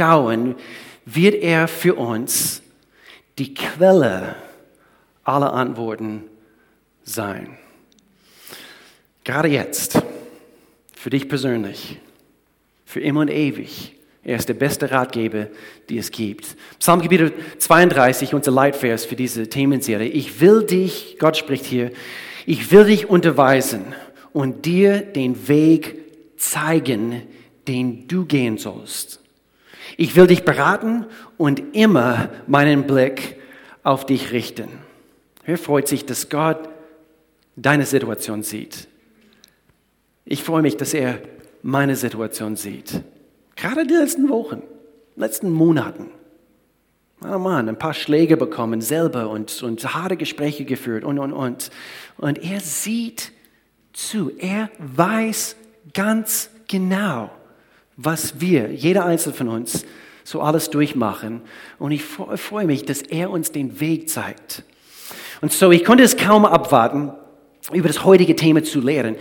schauen, wird er für uns die Quelle aller Antworten sein. Gerade jetzt, für dich persönlich, für immer und ewig. Er ist der beste Ratgeber, die es gibt. Psalmgebiet 32, unser Leitvers für diese Themenserie. Ich will dich, Gott spricht hier, ich will dich unterweisen und dir den Weg zeigen, den du gehen sollst. Ich will dich beraten und immer meinen Blick auf dich richten. Wer freut sich, dass Gott deine Situation sieht? Ich freue mich, dass er meine Situation sieht. Gerade die letzten Wochen, letzten Monaten. Oh Mann, ein paar Schläge bekommen selber und, und harte Gespräche geführt und, und, und. Und er sieht zu. Er weiß ganz genau, was wir, jeder Einzelne von uns, so alles durchmachen. Und ich freue mich, dass er uns den Weg zeigt. Und so, ich konnte es kaum abwarten, über das heutige Thema zu lehren.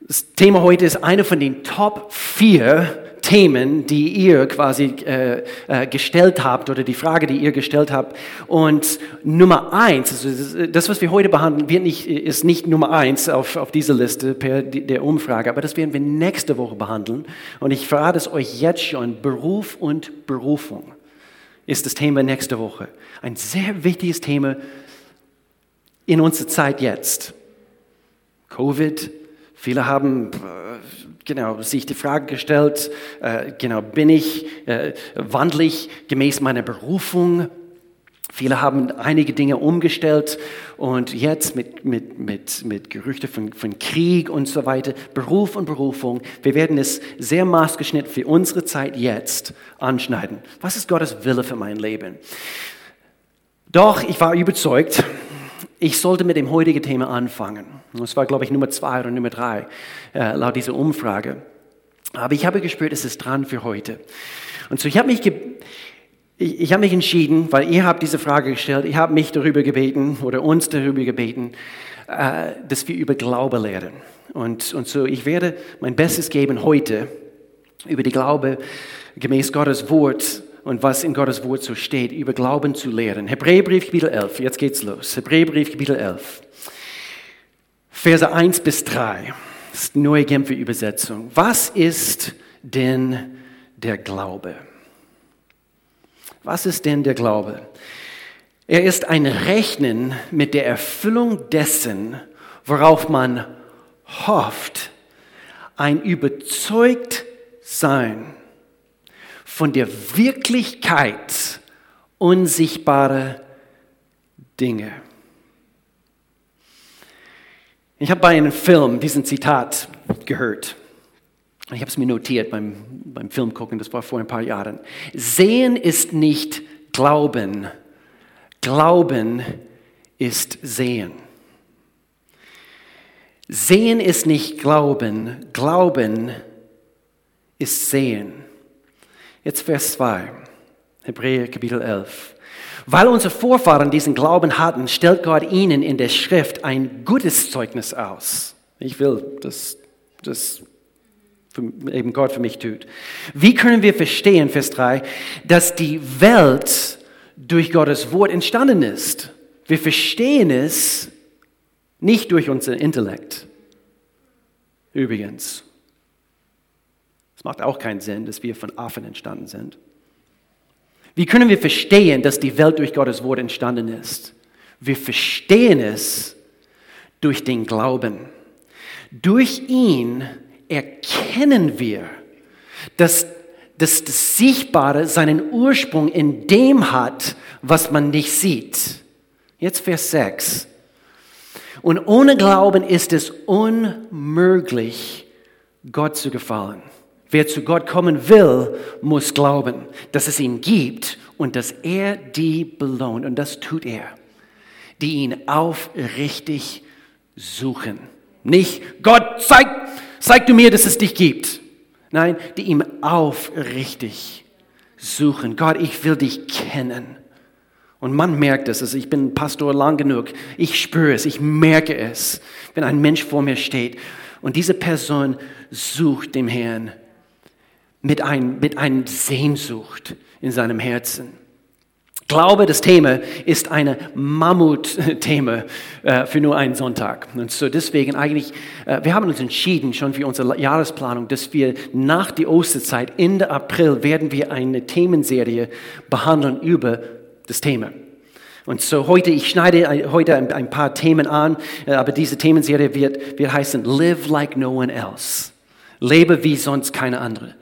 Das Thema heute ist eine von den Top 4 Themen, die ihr quasi äh, äh, gestellt habt oder die Frage, die ihr gestellt habt. Und Nummer eins, also das, was wir heute behandeln, wird nicht, ist nicht Nummer eins auf, auf dieser Liste per der Umfrage, aber das werden wir nächste Woche behandeln. Und ich verrate es euch jetzt schon, Beruf und Berufung ist das Thema nächste Woche. Ein sehr wichtiges Thema in unserer Zeit jetzt. Covid, viele haben äh, genau, sich die Frage gestellt, äh, genau, bin ich, äh, wandle ich gemäß meiner Berufung? Viele haben einige Dinge umgestellt und jetzt mit, mit, mit, mit Gerüchte von, von Krieg und so weiter, Beruf und Berufung, wir werden es sehr maßgeschnitten für unsere Zeit jetzt anschneiden. Was ist Gottes Wille für mein Leben? Doch ich war überzeugt, ich sollte mit dem heutigen Thema anfangen. Das war, glaube ich, Nummer zwei oder Nummer drei äh, laut dieser Umfrage. Aber ich habe gespürt, es ist dran für heute. Und so, ich habe mich ich, ich habe mich entschieden, weil ihr habt diese Frage gestellt, ich habe mich darüber gebeten oder uns darüber gebeten, äh, dass wir über Glaube lernen. Und, und so, ich werde mein Bestes geben heute über die Glaube gemäß Gottes Wort und was in Gottes Wort so steht, über Glauben zu lehren. Hebräerbrief Kapitel 11, jetzt geht's los. Hebräerbrief Kapitel 11, Verse 1 bis 3. Das ist die neue Genfer Übersetzung. Was ist denn der Glaube? Was ist denn der Glaube? Er ist ein Rechnen mit der Erfüllung dessen, worauf man hofft, ein überzeugt sein von der Wirklichkeit unsichtbarer Dinge. Ich habe bei einem Film diesen Zitat gehört. Ich habe es mir notiert beim, beim Film gucken, das war vor ein paar Jahren. Sehen ist nicht Glauben, Glauben ist Sehen. Sehen ist nicht Glauben, Glauben ist Sehen. Jetzt Vers 2, Hebräer Kapitel 11. Weil unsere Vorfahren diesen Glauben hatten, stellt Gott ihnen in der Schrift ein gutes Zeugnis aus. Ich will, dass das eben Gott für mich tut. Wie können wir verstehen, Vers 3, dass die Welt durch Gottes Wort entstanden ist? Wir verstehen es nicht durch unser Intellekt. Übrigens, es macht auch keinen Sinn, dass wir von Affen entstanden sind. Wie können wir verstehen, dass die Welt durch Gottes Wort entstanden ist? Wir verstehen es durch den Glauben. Durch ihn erkennen wir, dass, dass das Sichtbare seinen Ursprung in dem hat, was man nicht sieht. Jetzt Vers 6. Und ohne Glauben ist es unmöglich, Gott zu gefallen. Wer zu Gott kommen will, muss glauben, dass es ihn gibt und dass er die belohnt. Und das tut er, die ihn aufrichtig suchen. Nicht, Gott, zeig, zeig du mir, dass es dich gibt. Nein, die ihm aufrichtig suchen. Gott, ich will dich kennen. Und man merkt es. Also ich bin Pastor lang genug. Ich spüre es. Ich merke es. Wenn ein Mensch vor mir steht und diese Person sucht dem Herrn mit einem mit ein Sehnsucht in seinem Herzen. Glaube, das Thema ist eine Mammut-Thema äh, für nur einen Sonntag. Und so deswegen eigentlich, äh, wir haben uns entschieden schon für unsere Jahresplanung, dass wir nach der Osterzeit, Ende April, werden wir eine Themenserie behandeln über das Thema. Und so heute, ich schneide heute ein, ein paar Themen an, äh, aber diese Themenserie wird, wird heißen Live like no one else. Lebe wie sonst keine andere.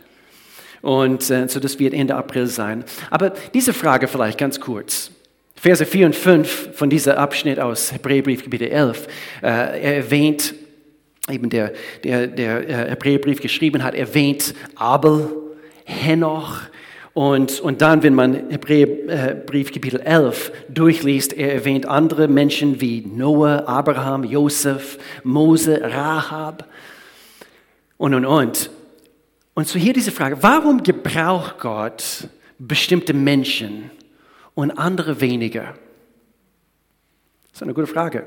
Und äh, so das wird Ende April sein. Aber diese Frage vielleicht ganz kurz. Verse 4 und 5 von diesem Abschnitt aus Hebräerbrief Kapitel 11, äh, er erwähnt, eben der, der, der äh, Hebräerbrief geschrieben hat, erwähnt Abel, Henoch, und, und dann, wenn man Hebräerbrief Kapitel 11 durchliest, er erwähnt andere Menschen wie Noah, Abraham, Josef, Mose, Rahab und, und, und. Und so hier diese Frage, warum gebraucht Gott bestimmte Menschen und andere weniger? Das ist eine gute Frage.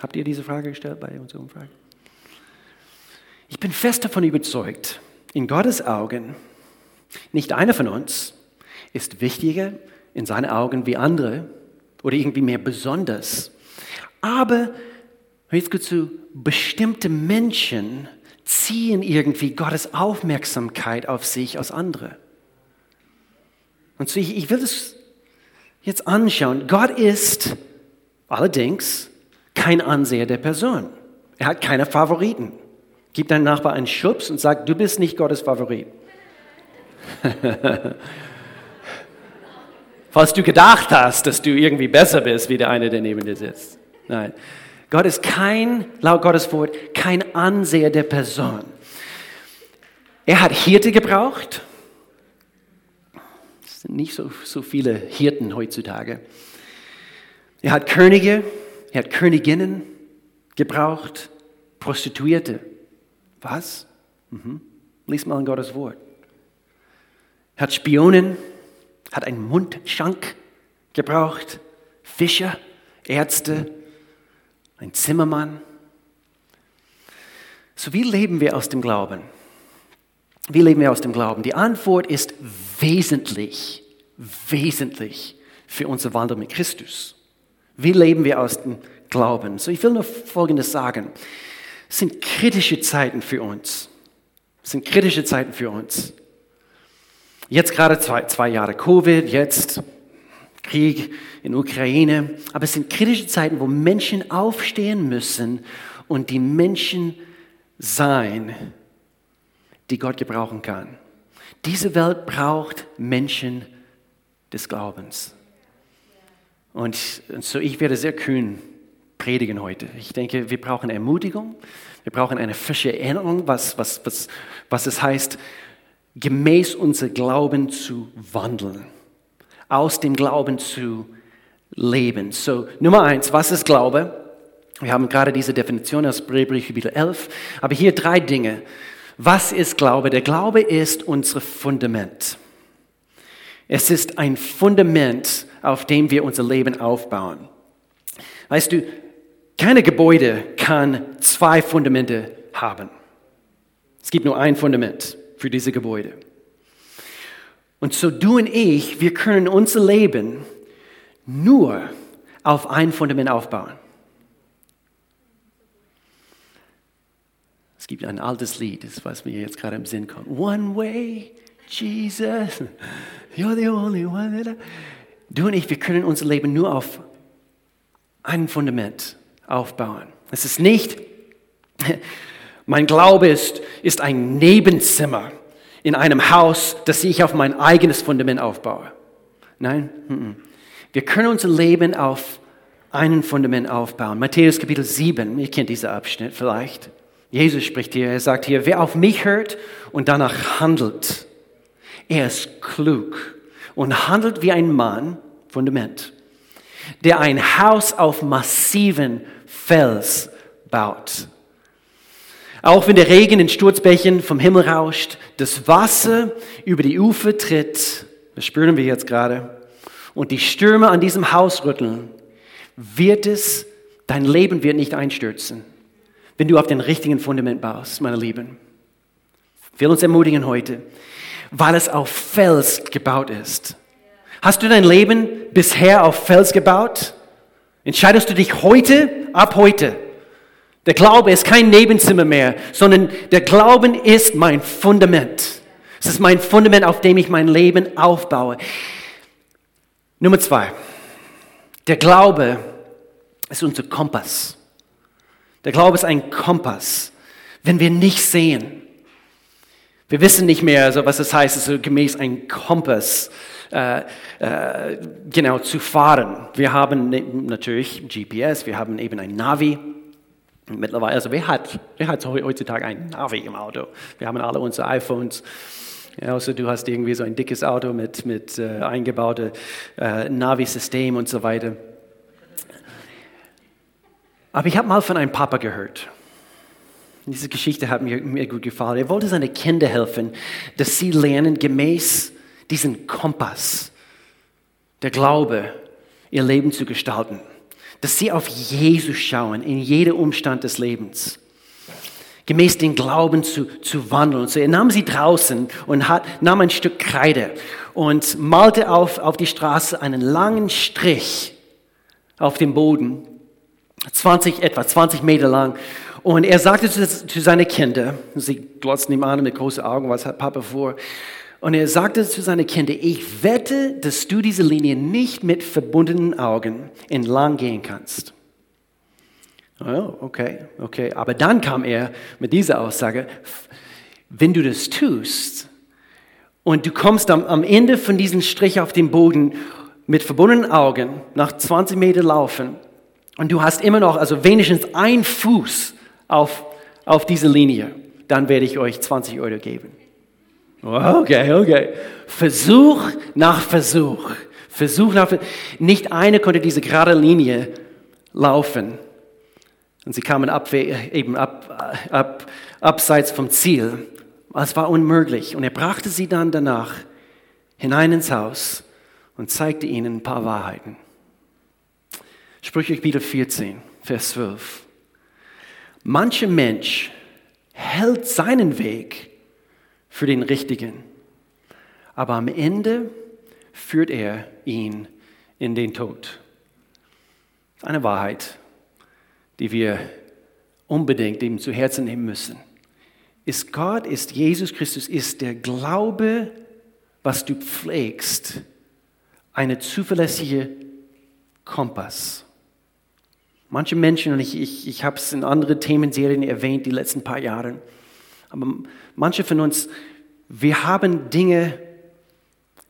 Habt ihr diese Frage gestellt bei unserer Umfrage? Ich bin fest davon überzeugt, in Gottes Augen, nicht einer von uns ist wichtiger in seinen Augen wie andere oder irgendwie mehr besonders. Aber, hör jetzt gut zu, bestimmte Menschen ziehen irgendwie Gottes Aufmerksamkeit auf sich als andere. Und so ich, ich will das jetzt anschauen. Gott ist allerdings kein Anseher der Person. Er hat keine Favoriten. Gib deinem Nachbar einen Schubs und sag, du bist nicht Gottes Favorit. Falls du gedacht hast, dass du irgendwie besser bist, wie der eine, der neben dir sitzt. Nein. Gott ist kein, laut Gottes Wort, kein Anseher der Person. Er hat Hirte gebraucht. Es sind nicht so, so viele Hirten heutzutage. Er hat Könige, er hat Königinnen gebraucht, Prostituierte. Was? Mhm. Lies mal in Gottes Wort. Er hat Spionen, hat einen Mundschank gebraucht, Fischer, Ärzte, ein Zimmermann. So wie leben wir aus dem Glauben? Wie leben wir aus dem Glauben? Die Antwort ist wesentlich, wesentlich für unser Wandel mit Christus. Wie leben wir aus dem Glauben? So, ich will nur Folgendes sagen. Es sind kritische Zeiten für uns. Es sind kritische Zeiten für uns. Jetzt gerade zwei, zwei Jahre Covid, jetzt Krieg in Ukraine. Aber es sind kritische Zeiten, wo Menschen aufstehen müssen und die Menschen sein, die Gott gebrauchen kann. Diese Welt braucht Menschen des Glaubens. Und so, ich werde sehr kühn predigen heute. Ich denke, wir brauchen Ermutigung, wir brauchen eine frische Erinnerung, was, was, was, was es heißt, gemäß unser Glauben zu wandeln aus dem Glauben zu leben. So, Nummer eins, was ist Glaube? Wir haben gerade diese Definition aus Hebräerbrief Kapitel 11, aber hier drei Dinge. Was ist Glaube? Der Glaube ist unser Fundament. Es ist ein Fundament, auf dem wir unser Leben aufbauen. Weißt du, keine Gebäude kann zwei Fundamente haben. Es gibt nur ein Fundament für diese Gebäude. Und so du und ich, wir können unser Leben nur auf ein Fundament aufbauen. Es gibt ein altes Lied, das was mir jetzt gerade im Sinn kommt. One way, Jesus, you're the only one. Du und ich, wir können unser Leben nur auf ein Fundament aufbauen. Es ist nicht, mein Glaube ist, ist ein Nebenzimmer in einem Haus, das ich auf mein eigenes Fundament aufbaue. Nein, wir können unser Leben auf einen Fundament aufbauen. Matthäus Kapitel 7, ihr kennt diesen Abschnitt vielleicht. Jesus spricht hier, er sagt hier, wer auf mich hört und danach handelt, er ist klug und handelt wie ein Mann, Fundament, der ein Haus auf massiven Fels baut. Auch wenn der Regen in Sturzbächen vom Himmel rauscht, das Wasser über die Ufer tritt, das spüren wir jetzt gerade, und die Stürme an diesem Haus rütteln, wird es, dein Leben wird nicht einstürzen, wenn du auf den richtigen Fundament baust, meine Lieben. Ich will uns ermutigen heute, weil es auf Fels gebaut ist. Hast du dein Leben bisher auf Fels gebaut? Entscheidest du dich heute, ab heute? Der Glaube ist kein Nebenzimmer mehr, sondern der Glauben ist mein Fundament. Es ist mein Fundament, auf dem ich mein Leben aufbaue. Nummer zwei. Der Glaube ist unser Kompass. Der Glaube ist ein Kompass. Wenn wir nicht sehen, wir wissen nicht mehr, also was das heißt, so gemäß ein Kompass äh, äh, genau zu fahren. Wir haben ne, natürlich GPS, wir haben eben ein Navi. Mittlerweile, also wer hat, wer hat heutzutage ein Navi im Auto? Wir haben alle unsere iPhones. Ja, also du hast irgendwie so ein dickes Auto mit, mit äh, eingebautem äh, Navi-System und so weiter. Aber ich habe mal von einem Papa gehört. Diese Geschichte hat mir, mir gut gefallen. Er wollte seinen Kindern helfen, dass sie lernen, gemäß diesen Kompass, der Glaube, ihr Leben zu gestalten. Dass sie auf Jesus schauen in jedem Umstand des Lebens. Gemäß den Glauben zu, zu wandeln. So, er nahm sie draußen und hat, nahm ein Stück Kreide und malte auf, auf die Straße einen langen Strich auf dem Boden. 20, etwa 20 Meter lang. Und er sagte zu, zu seinen Kindern, sie glotzten ihm an mit großen Augen, was hat Papa vor? Und er sagte zu seinen Kindern, ich wette, dass du diese Linie nicht mit verbundenen Augen entlang gehen kannst. Oh, okay, okay. Aber dann kam er mit dieser Aussage, wenn du das tust und du kommst am, am Ende von diesem Strich auf dem Boden mit verbundenen Augen nach 20 Meter laufen und du hast immer noch, also wenigstens ein Fuß auf, auf diese Linie, dann werde ich euch 20 Euro geben. Okay, okay. Versuch nach Versuch. Versuch nach Versuch. Nicht eine konnte diese gerade Linie laufen. Und sie kamen ab, eben ab, ab, abseits vom Ziel. Es war unmöglich. Und er brachte sie dann danach hinein ins Haus und zeigte ihnen ein paar Wahrheiten. Sprüche Kapitel 14, Vers 12. Mancher Mensch hält seinen Weg für den richtigen, aber am Ende führt er ihn in den Tod. Eine Wahrheit, die wir unbedingt ihm zu Herzen nehmen müssen. Ist Gott, ist Jesus Christus, ist der Glaube, was du pflegst, eine zuverlässige Kompass. Manche Menschen, und ich, ich, ich habe es in anderen Themenserien erwähnt, die letzten paar Jahre, aber manche von uns, wir haben Dinge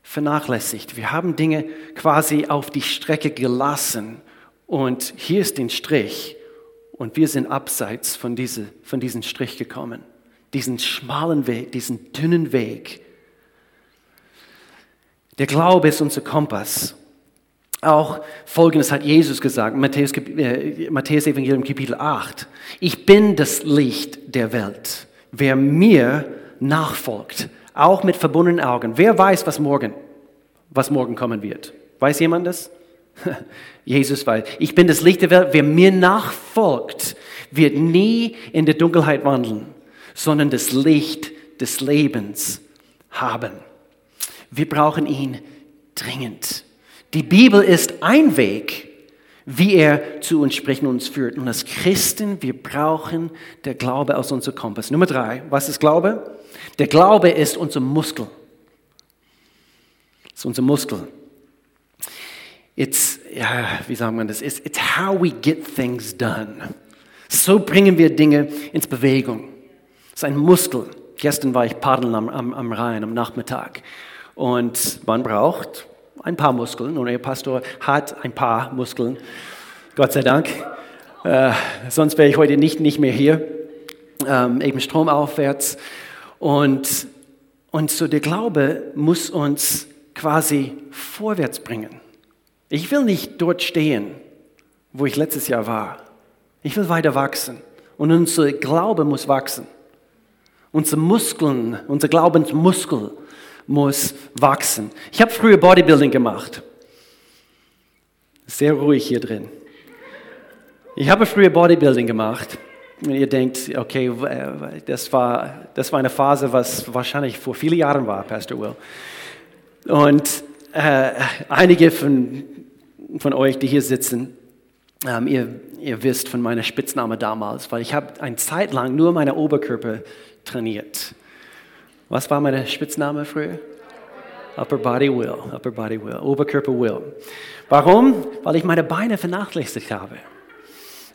vernachlässigt. Wir haben Dinge quasi auf die Strecke gelassen. Und hier ist den Strich. Und wir sind abseits von, diese, von diesem Strich gekommen. Diesen schmalen Weg, diesen dünnen Weg. Der Glaube ist unser Kompass. Auch Folgendes hat Jesus gesagt, Matthäus, äh, Matthäus Evangelium Kapitel 8. Ich bin das Licht der Welt. Wer mir nachfolgt, auch mit verbundenen Augen. Wer weiß, was morgen, was morgen kommen wird? Weiß jemand das? Jesus weiß. Ich bin das Licht der Welt. Wer mir nachfolgt, wird nie in der Dunkelheit wandeln, sondern das Licht des Lebens haben. Wir brauchen ihn dringend. Die Bibel ist ein Weg, wie er zu uns spricht und uns führt. Und als Christen, wir brauchen der Glaube aus unserem Kompass. Nummer drei, was ist Glaube? Der Glaube ist unser Muskel. Das ist unser Muskel. It's, ja, wie sagen wir das? It's, it's how we get things done. So bringen wir Dinge ins Bewegung. Es ist ein Muskel. Gestern war ich paddeln am, am, am Rhein am Nachmittag. Und man braucht ein paar Muskeln und Ihr Pastor hat ein paar Muskeln. Gott sei Dank. Äh, sonst wäre ich heute nicht, nicht mehr hier. Ähm, eben stromaufwärts. Und, und so der Glaube muss uns quasi vorwärts bringen. Ich will nicht dort stehen, wo ich letztes Jahr war. Ich will weiter wachsen. Und unser Glaube muss wachsen. Unsere Muskeln, unser Glaubensmuskel muss wachsen. Ich habe früher Bodybuilding gemacht. Sehr ruhig hier drin. Ich habe früher Bodybuilding gemacht. wenn ihr denkt, okay, das war, das war eine Phase, was wahrscheinlich vor vielen Jahren war, Pastor Will. Und äh, einige von, von euch, die hier sitzen, ähm, ihr, ihr wisst von meiner Spitzname damals, weil ich habe eine Zeit lang nur meine Oberkörper trainiert. Was war meine Spitzname früher? Upper Body Will, Upper Body Will, Oberkörper Will. Warum? Weil ich meine Beine vernachlässigt habe.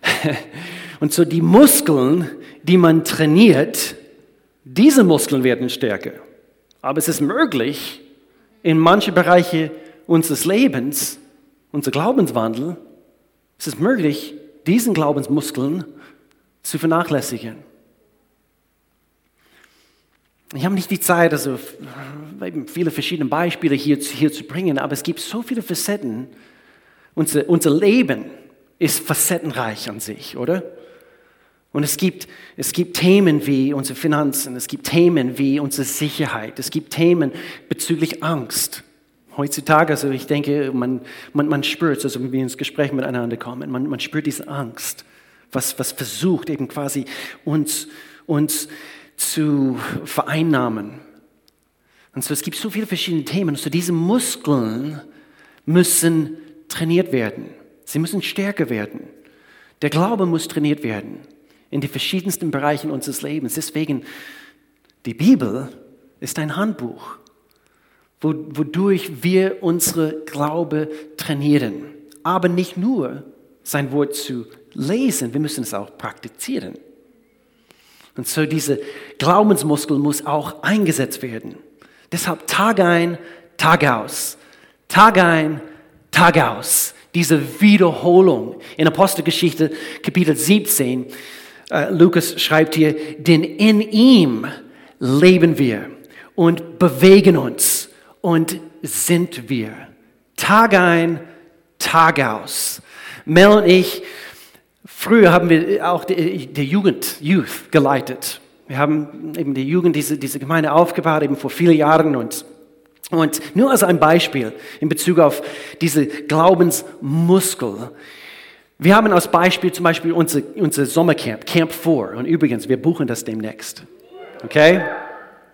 Und so die Muskeln, die man trainiert, diese Muskeln werden stärker. Aber es ist möglich, in manche Bereiche unseres Lebens, unser Glaubenswandel, es ist möglich, diesen Glaubensmuskeln zu vernachlässigen. Ich habe nicht die Zeit, also viele verschiedene Beispiele hier, hier zu bringen, aber es gibt so viele Facetten. Unser, unser Leben ist facettenreich an sich, oder? Und es gibt, es gibt Themen wie unsere Finanzen, es gibt Themen wie unsere Sicherheit, es gibt Themen bezüglich Angst. Heutzutage, also ich denke, man, man, man spürt, also wenn wir ins Gespräch miteinander kommen, man, man spürt diese Angst, was, was versucht eben quasi uns, uns zu vereinnahmen. Und so, es gibt so viele verschiedene Themen. Und so diese Muskeln müssen trainiert werden. Sie müssen stärker werden. Der Glaube muss trainiert werden in die verschiedensten Bereichen unseres Lebens. Deswegen, die Bibel ist ein Handbuch, wodurch wir unsere Glaube trainieren. Aber nicht nur sein Wort zu lesen, wir müssen es auch praktizieren. Und so diese Glaubensmuskel muss auch eingesetzt werden. Deshalb Tag ein, Tag aus. Tag ein, Tag aus. Diese Wiederholung. In Apostelgeschichte Kapitel 17 äh, Lukas schreibt hier, denn in ihm leben wir und bewegen uns und sind wir. Tag ein, Tag aus. Mel und ich, früher haben wir auch die, die Jugend, Youth geleitet. Wir haben eben die Jugend, diese, diese Gemeinde aufgebaut, eben vor vielen Jahren und und nur als ein Beispiel in Bezug auf diese Glaubensmuskel. Wir haben als Beispiel zum Beispiel unser, unser Sommercamp, Camp 4. Und übrigens, wir buchen das demnächst. Okay?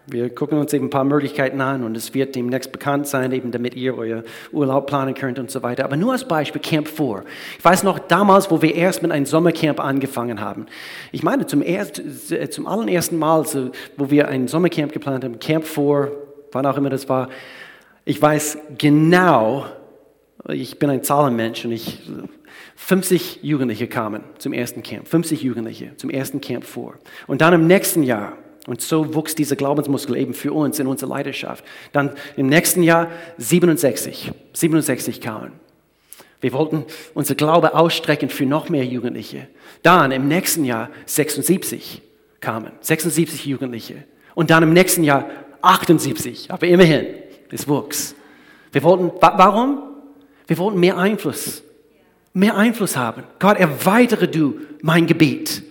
Wir gucken uns eben ein paar Möglichkeiten an und es wird demnächst bekannt sein, eben damit ihr euer Urlaub planen könnt und so weiter. Aber nur als Beispiel Camp 4. Ich weiß noch damals, wo wir erst mit einem Sommercamp angefangen haben. Ich meine, zum, erst, zum allerersten Mal, so, wo wir ein Sommercamp geplant haben, Camp 4, wann auch immer das war, ich weiß genau, ich bin ein Zahlenmensch und ich 50 Jugendliche kamen zum ersten Camp, 50 Jugendliche zum ersten Camp vor. Und dann im nächsten Jahr, und so wuchs dieser Glaubensmuskel eben für uns in unserer Leidenschaft. Dann im nächsten Jahr 67, 67 kamen. Wir wollten unser Glaube ausstrecken für noch mehr Jugendliche. Dann im nächsten Jahr 76 kamen, 76 Jugendliche. Und dann im nächsten Jahr 78, aber immerhin, es wuchs. Wir wollten, warum? Wir wollten mehr Einfluss mehr Einfluss haben. Gott, erweitere du mein Gebet.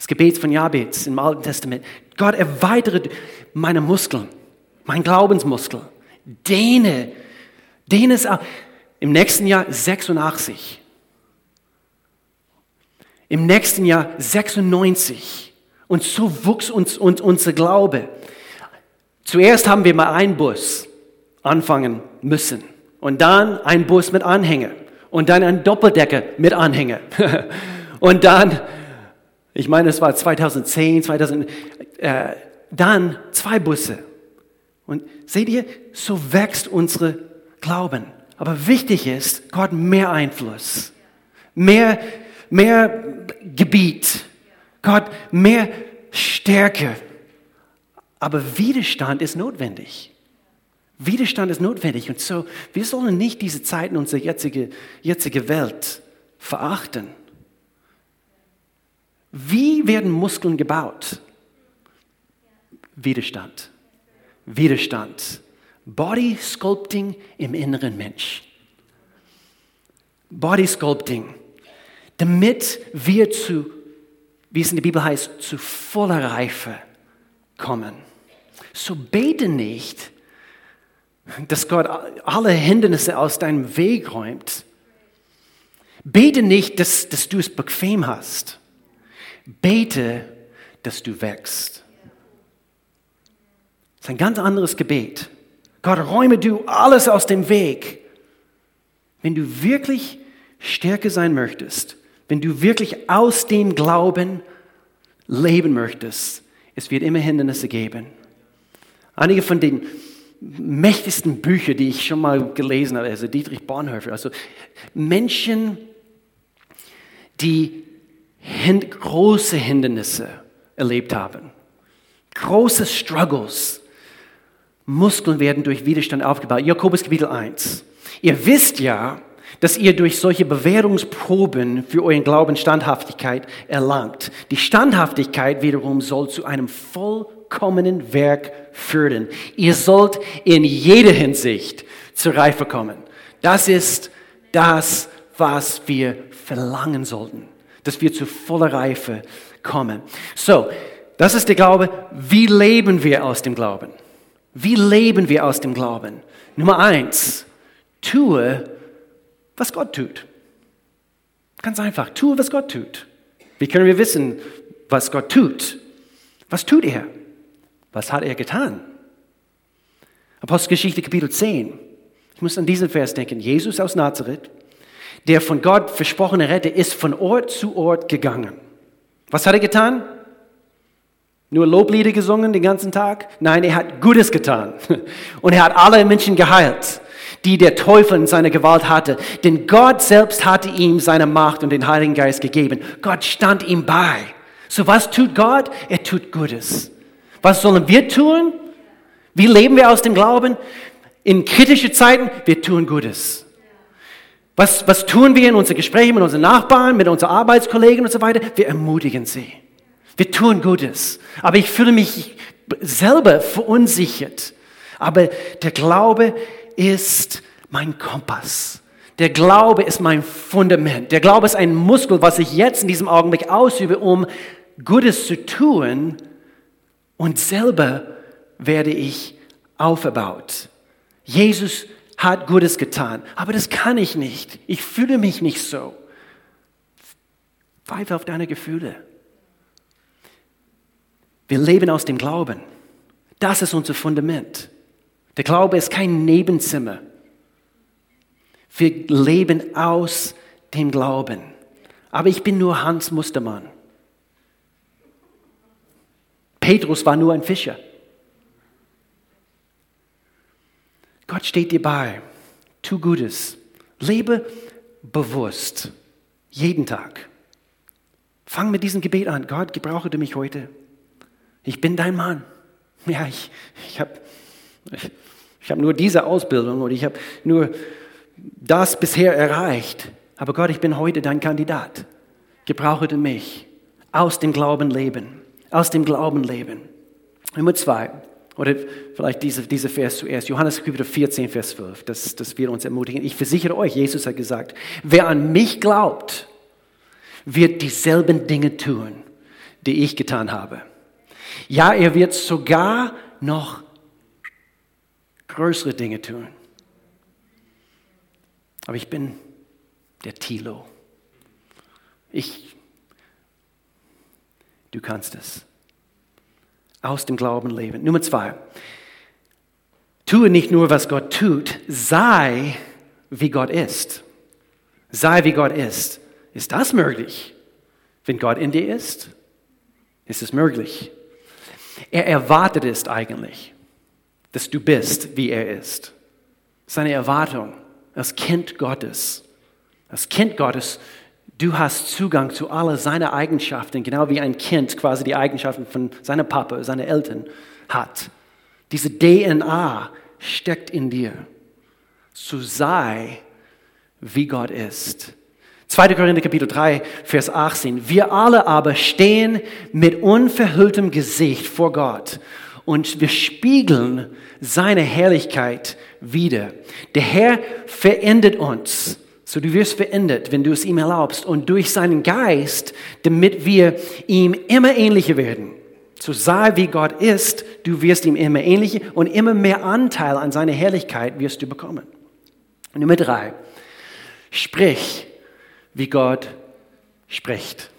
Das Gebet von Jabez im Alten Testament. Gott, erweitere meine Muskeln, mein Glaubensmuskel. Dehne, dehne es auch. Im nächsten Jahr 86. Im nächsten Jahr 96. Und so wuchs uns, uns unser Glaube. Zuerst haben wir mal einen Bus anfangen müssen. Und dann ein Bus mit Anhänger und dann ein Doppeldecker mit Anhänger. und dann, ich meine, es war 2010, 2000, äh, dann zwei Busse. Und seht ihr, so wächst unsere Glauben. Aber wichtig ist, Gott mehr Einfluss, mehr, mehr Gebiet, Gott mehr Stärke. Aber Widerstand ist notwendig. Widerstand ist notwendig. Und so, wir sollen nicht diese Zeiten unserer jetzige, jetzige Welt verachten. Wie werden Muskeln gebaut? Widerstand. Widerstand. Body Sculpting im inneren Mensch. Body Sculpting. Damit wir zu, wie es in der Bibel heißt, zu voller Reife kommen. So bete nicht, dass Gott alle Hindernisse aus deinem Weg räumt. Bete nicht, dass, dass du es bequem hast. Bete, dass du wächst. Das ist ein ganz anderes Gebet. Gott, räume du alles aus dem Weg. Wenn du wirklich Stärke sein möchtest, wenn du wirklich aus dem Glauben leben möchtest, es wird immer Hindernisse geben. Einige von den mächtigsten Büchern, die ich schon mal gelesen habe, also Dietrich Bonhoeffer, also Menschen, die große Hindernisse erlebt haben, große Struggles, Muskeln werden durch Widerstand aufgebaut. Jakobus Kapitel 1. Ihr wisst ja, dass ihr durch solche Bewährungsproben für euren Glauben Standhaftigkeit erlangt. Die Standhaftigkeit wiederum soll zu einem vollkommenen Werk führen. Ihr sollt in jeder Hinsicht zur Reife kommen. Das ist das, was wir verlangen sollten, dass wir zu voller Reife kommen. So, das ist der Glaube. Wie leben wir aus dem Glauben? Wie leben wir aus dem Glauben? Nummer eins, tue, was Gott tut. Ganz einfach, tue, was Gott tut. Wie können wir wissen, was Gott tut? Was tut er? Was hat er getan? Apostelgeschichte Kapitel 10. Ich muss an diesen Vers denken. Jesus aus Nazareth, der von Gott versprochene Retter, ist von Ort zu Ort gegangen. Was hat er getan? Nur Loblieder gesungen den ganzen Tag? Nein, er hat Gutes getan. Und er hat alle Menschen geheilt, die der Teufel in seiner Gewalt hatte. Denn Gott selbst hatte ihm seine Macht und den Heiligen Geist gegeben. Gott stand ihm bei. So was tut Gott? Er tut Gutes. Was sollen wir tun? Wie leben wir aus dem Glauben? In kritischen Zeiten, wir tun Gutes. Was, was tun wir in unseren Gesprächen mit unseren Nachbarn, mit unseren Arbeitskollegen und so weiter? Wir ermutigen sie. Wir tun Gutes. Aber ich fühle mich selber verunsichert. Aber der Glaube ist mein Kompass. Der Glaube ist mein Fundament. Der Glaube ist ein Muskel, was ich jetzt in diesem Augenblick ausübe, um Gutes zu tun. Und selber werde ich aufgebaut. Jesus hat Gutes getan. Aber das kann ich nicht. Ich fühle mich nicht so. Pfeife auf deine Gefühle. Wir leben aus dem Glauben. Das ist unser Fundament. Der Glaube ist kein Nebenzimmer. Wir leben aus dem Glauben. Aber ich bin nur Hans Mustermann. Petrus war nur ein Fischer. Gott steht dir bei. Tu Gutes. Lebe bewusst. Jeden Tag. Fang mit diesem Gebet an. Gott, gebrauche du mich heute. Ich bin dein Mann. Ja, ich, ich habe ich, ich hab nur diese Ausbildung und ich habe nur das bisher erreicht. Aber Gott, ich bin heute dein Kandidat. Gebrauche du mich. Aus dem Glauben leben. Aus dem Glauben leben. Nummer zwei. Oder vielleicht diese, diese Vers zuerst. Johannes Kapitel 14, Vers 12. Das, das wird uns ermutigen. Ich versichere euch, Jesus hat gesagt, wer an mich glaubt, wird dieselben Dinge tun, die ich getan habe. Ja, er wird sogar noch größere Dinge tun. Aber ich bin der Tilo. Ich, du kannst es. Aus dem Glauben leben. Nummer zwei. Tue nicht nur, was Gott tut, sei, wie Gott ist. Sei, wie Gott ist. Ist das möglich? Wenn Gott in dir ist, ist es möglich. Er erwartet es eigentlich, dass du bist, wie er ist. Seine Erwartung als Kind Gottes. Als Kind Gottes, du hast Zugang zu all seinen Eigenschaften, genau wie ein Kind quasi die Eigenschaften von seinem Papa, seinen Eltern hat. Diese DNA steckt in dir. So sei, wie Gott ist. 2. Korinther Kapitel 3, Vers 18. Wir alle aber stehen mit unverhülltem Gesicht vor Gott und wir spiegeln seine Herrlichkeit wieder. Der Herr verändert uns. So du wirst verändert, wenn du es ihm erlaubst und durch seinen Geist, damit wir ihm immer ähnlicher werden. So sei wie Gott ist, du wirst ihm immer ähnlicher und immer mehr Anteil an seiner Herrlichkeit wirst du bekommen. Nummer drei. Sprich wie Gott spricht.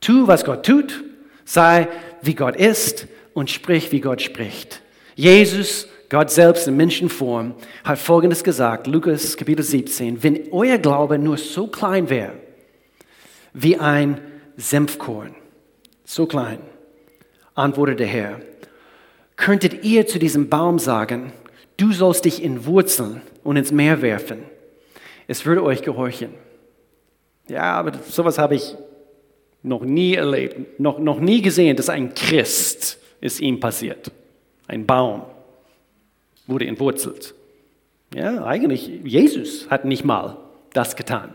Tu, was Gott tut, sei, wie Gott ist und sprich, wie Gott spricht. Jesus, Gott selbst in Menschenform, hat Folgendes gesagt, Lukas Kapitel 17, wenn euer Glaube nur so klein wäre, wie ein Senfkorn, so klein, antwortete der Herr, könntet ihr zu diesem Baum sagen, du sollst dich in Wurzeln und ins Meer werfen. Es würde euch gehorchen. Ja, aber sowas habe ich noch nie erlebt, noch, noch nie gesehen, dass ein Christ ist ihm passiert. Ein Baum wurde entwurzelt. Ja, eigentlich, Jesus hat nicht mal das getan.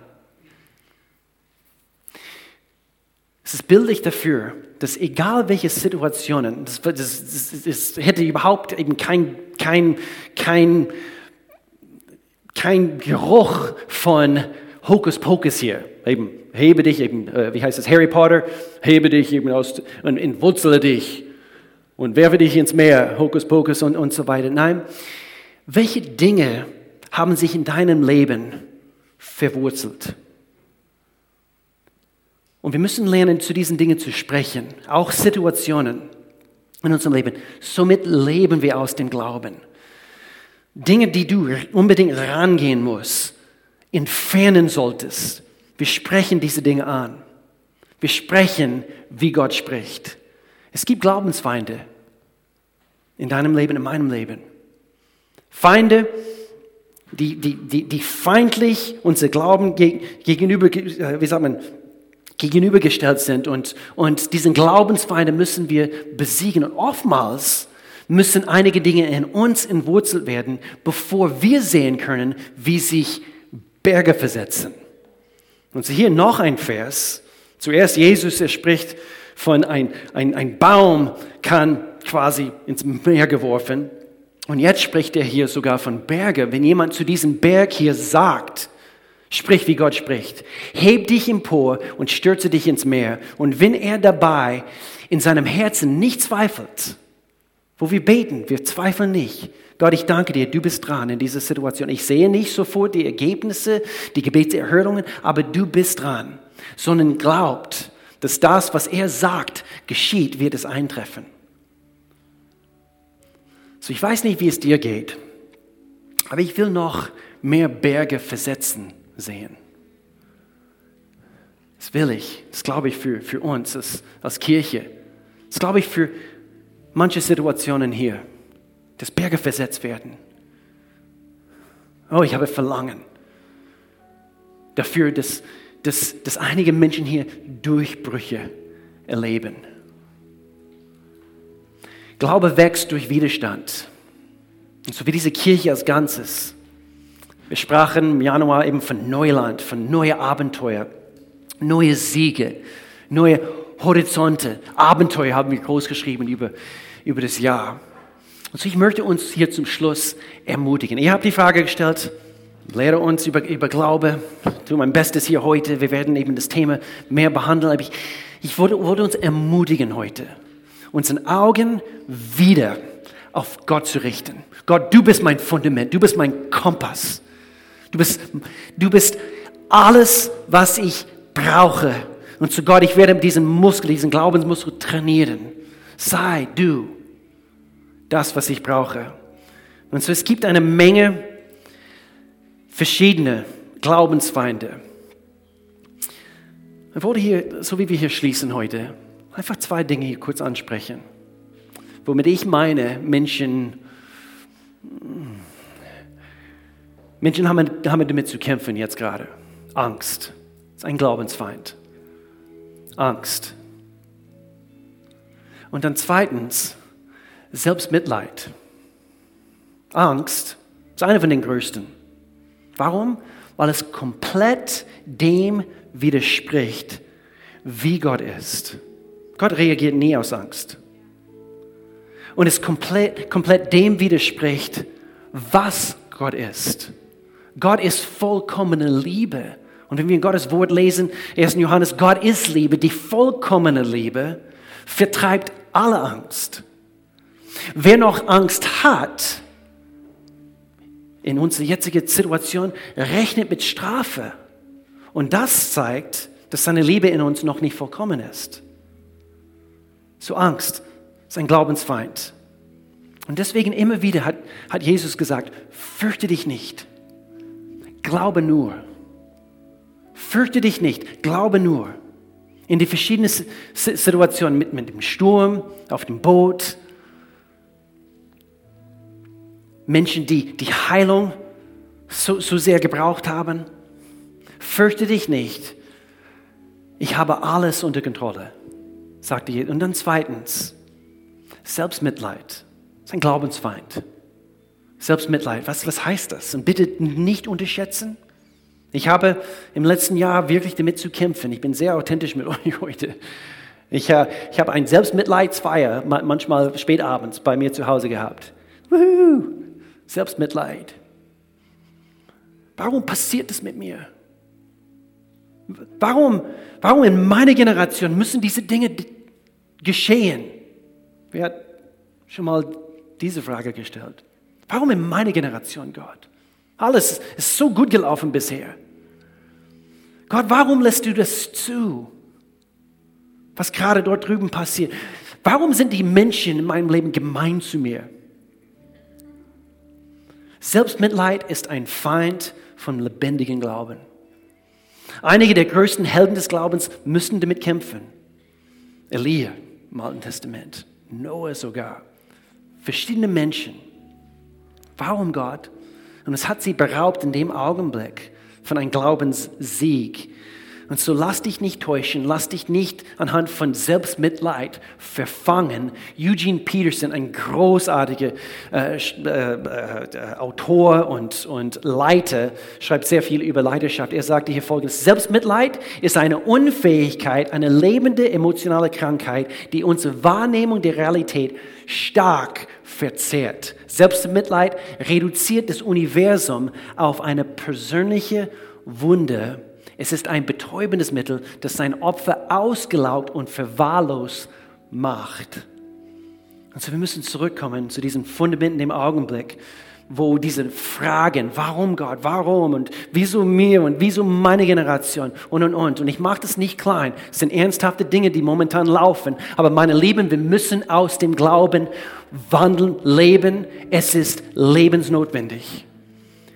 Es ist bildlich dafür, dass egal welche Situationen, das hätte überhaupt eben kein, kein, kein, kein Geruch von Hokuspokus hier. Eben, hebe dich, eben, äh, wie heißt es, Harry Potter, hebe dich eben aus und entwurzele dich und werfe dich ins Meer, Hokuspokus und, und so weiter. Nein, welche Dinge haben sich in deinem Leben verwurzelt? Und wir müssen lernen, zu diesen Dingen zu sprechen, auch Situationen in unserem Leben. Somit leben wir aus dem Glauben. Dinge, die du unbedingt rangehen musst, entfernen solltest. Wir sprechen diese Dinge an. Wir sprechen, wie Gott spricht. Es gibt Glaubensfeinde in deinem Leben, in meinem Leben. Feinde, die, die, die, die feindlich unser Glauben gegenüber, äh, wie sagt man, gegenübergestellt sind. Und, und diesen Glaubensfeinde müssen wir besiegen. Und oftmals müssen einige Dinge in uns entwurzelt werden, bevor wir sehen können, wie sich Berge versetzen. Und so hier noch ein Vers. Zuerst Jesus, er spricht von ein, ein, ein Baum kann quasi ins Meer geworfen. Und jetzt spricht er hier sogar von Berge. Wenn jemand zu diesem Berg hier sagt, Sprich, wie Gott spricht. Heb dich empor und stürze dich ins Meer. Und wenn er dabei in seinem Herzen nicht zweifelt, wo wir beten, wir zweifeln nicht. Gott, ich danke dir, du bist dran in dieser Situation. Ich sehe nicht sofort die Ergebnisse, die Gebetserhörungen, aber du bist dran. Sondern glaubt, dass das, was er sagt, geschieht, wird es eintreffen. So, ich weiß nicht, wie es dir geht, aber ich will noch mehr Berge versetzen sehen. Das will ich, das glaube ich für, für uns als, als Kirche. Das glaube ich für manche Situationen hier, dass Berge versetzt werden. Oh, ich habe Verlangen dafür, dass, dass, dass einige Menschen hier Durchbrüche erleben. Glaube wächst durch Widerstand. Und so wie diese Kirche als Ganzes. Wir sprachen im Januar eben von Neuland, von neue Abenteuer, neue Siege, neue Horizonte. Abenteuer haben wir groß geschrieben über, über das Jahr. Und so ich möchte uns hier zum Schluss ermutigen. Ihr habt die Frage gestellt, lehre uns über, über Glaube. Tue mein Bestes hier heute. Wir werden eben das Thema mehr behandeln. Aber ich, ich wollte, wollte uns ermutigen heute, unseren Augen wieder auf Gott zu richten. Gott, du bist mein Fundament, du bist mein Kompass. Du bist, du bist alles, was ich brauche. Und zu Gott, ich werde diesen Muskel, diesen Glaubensmuskel trainieren. Sei du das, was ich brauche. Und so, es gibt eine Menge verschiedene Glaubensfeinde. Ich wollte hier, so wie wir hier schließen heute, einfach zwei Dinge hier kurz ansprechen, womit ich meine, Menschen Menschen haben, haben damit zu kämpfen jetzt gerade. Angst. Ist ein Glaubensfeind. Angst. Und dann zweitens, Selbstmitleid. Angst ist eine von den größten. Warum? Weil es komplett dem widerspricht, wie Gott ist. Gott reagiert nie aus Angst. Und es komplett, komplett dem widerspricht, was Gott ist. Gott ist vollkommene Liebe. Und wenn wir in Gottes Wort lesen, 1. Johannes, Gott ist Liebe, die vollkommene Liebe vertreibt alle Angst. Wer noch Angst hat, in unserer jetzigen Situation, rechnet mit Strafe. Und das zeigt, dass seine Liebe in uns noch nicht vollkommen ist. So Angst ist ein Glaubensfeind. Und deswegen immer wieder hat, hat Jesus gesagt, fürchte dich nicht, glaube nur. Fürchte dich nicht, glaube nur. In die verschiedenen Situationen mit, mit dem Sturm, auf dem Boot, Menschen, die die Heilung so, so sehr gebraucht haben. Fürchte dich nicht. Ich habe alles unter Kontrolle, sagte Jesus. Und dann zweitens, Selbstmitleid ist ein Glaubensfeind. Selbstmitleid, was, was heißt das? Und bitte nicht unterschätzen. Ich habe im letzten Jahr wirklich damit zu kämpfen. Ich bin sehr authentisch mit euch heute. Ich, äh, ich habe eine Selbstmitleidsfeier manchmal spätabends bei mir zu Hause gehabt. Woohoo! Selbstmitleid. Warum passiert das mit mir? Warum, warum in meiner Generation müssen diese Dinge geschehen? Wer hat schon mal diese Frage gestellt? Warum in meiner Generation, Gott? Alles ist so gut gelaufen bisher. Gott, warum lässt du das zu? Was gerade dort drüben passiert. Warum sind die Menschen in meinem Leben gemein zu mir? Selbstmitleid ist ein Feind von lebendigem Glauben. Einige der größten Helden des Glaubens müssen damit kämpfen. Elia im Alten Testament, Noah sogar, verschiedene Menschen. Warum Gott? Und es hat sie beraubt in dem Augenblick von einem Glaubenssieg. Und so lass dich nicht täuschen, lass dich nicht anhand von Selbstmitleid verfangen. Eugene Peterson, ein großartiger äh, äh, äh, Autor und, und Leiter, schreibt sehr viel über Leidenschaft. Er sagte hier folgendes, Selbstmitleid ist eine Unfähigkeit, eine lebende emotionale Krankheit, die unsere Wahrnehmung der Realität stark verzehrt. Selbstmitleid reduziert das Universum auf eine persönliche Wunde es ist ein betäubendes Mittel, das sein Opfer ausgelaugt und verwahrlos macht. Also wir müssen zurückkommen zu diesen Fundamenten im Augenblick, wo diese Fragen, warum Gott, warum und wieso mir und wieso meine Generation und und und. Und ich mache das nicht klein. Es sind ernsthafte Dinge, die momentan laufen. Aber meine Lieben, wir müssen aus dem Glauben wandeln, leben. Es ist lebensnotwendig.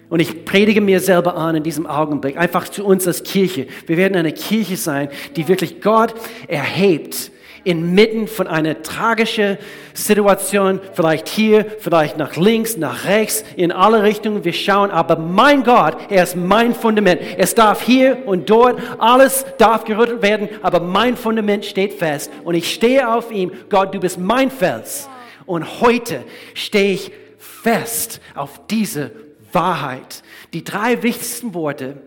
Und ich predige mir selber an in diesem Augenblick, einfach zu uns als Kirche. Wir werden eine Kirche sein, die wirklich Gott erhebt inmitten von einer tragischen Situation, vielleicht hier, vielleicht nach links, nach rechts, in alle Richtungen. Wir schauen, aber mein Gott, er ist mein Fundament. Es darf hier und dort, alles darf gerüttelt werden, aber mein Fundament steht fest und ich stehe auf ihm. Gott, du bist mein Fels. Und heute stehe ich fest auf diese Wahrheit. Die drei wichtigsten Worte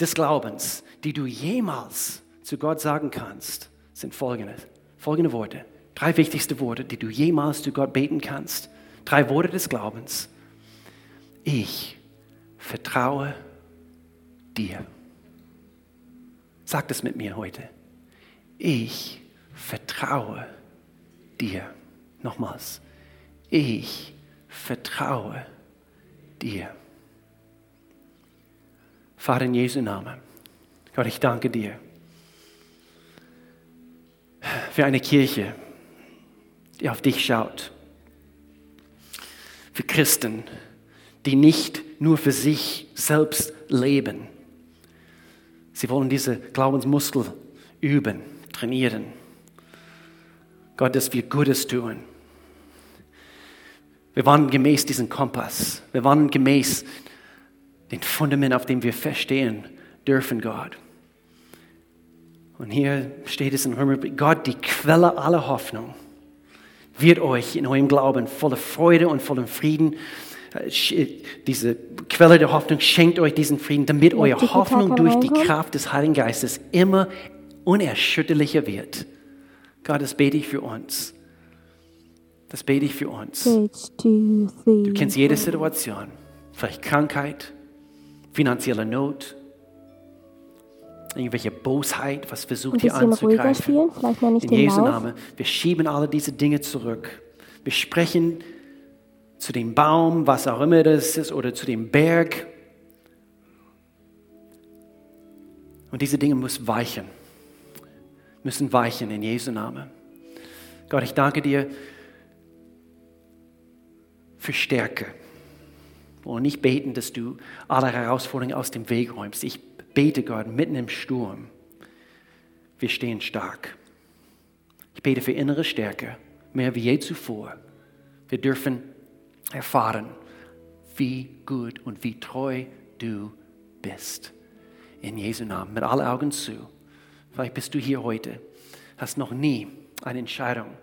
des Glaubens, die du jemals zu Gott sagen kannst, sind folgende. Folgende Worte. Drei wichtigste Worte, die du jemals zu Gott beten kannst. Drei Worte des Glaubens. Ich vertraue dir. Sag das mit mir heute. Ich vertraue dir. Nochmals. Ich vertraue dir. Vater, in Jesu Namen, Gott, ich danke dir für eine Kirche, die auf dich schaut. Für Christen, die nicht nur für sich selbst leben. Sie wollen diese Glaubensmuskel üben, trainieren. Gott, dass wir Gutes tun. Wir wandeln gemäß diesem Kompass. Wir wandeln gemäß den Fundament, auf dem wir feststehen dürfen, Gott. Und hier steht es in Römer, Gott, die Quelle aller Hoffnung, wird euch in eurem Glauben voller Freude und voller Frieden, äh, diese Quelle der Hoffnung schenkt euch diesen Frieden, damit eure Hoffnung durch die Kraft des Heiligen Geistes immer unerschütterlicher wird. Gott, das bete ich für uns. Das bete ich für uns. Du kennst jede Situation, vielleicht Krankheit, finanzielle Not, irgendwelche Bosheit, was versucht hier anzugreifen. In Jesu Namen. Wir schieben alle diese Dinge zurück. Wir sprechen zu dem Baum, was auch immer das ist, oder zu dem Berg. Und diese Dinge müssen weichen. müssen weichen in Jesu Namen. Gott, ich danke dir für Stärke. Und nicht beten, dass du alle Herausforderungen aus dem Weg räumst. Ich bete, Gott, mitten im Sturm. Wir stehen stark. Ich bete für innere Stärke, mehr wie je zuvor. Wir dürfen erfahren, wie gut und wie treu du bist. In Jesu Namen, mit allen Augen zu. Vielleicht bist du hier heute, hast noch nie eine Entscheidung